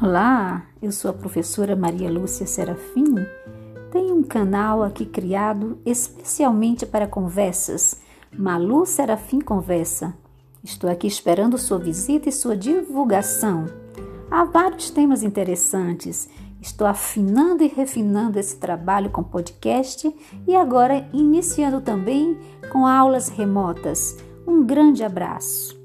Olá, eu sou a professora Maria Lúcia Serafim. Tenho um canal aqui criado especialmente para conversas. Malu Serafim Conversa. Estou aqui esperando sua visita e sua divulgação. Há vários temas interessantes. Estou afinando e refinando esse trabalho com podcast e agora iniciando também com aulas remotas. Um grande abraço.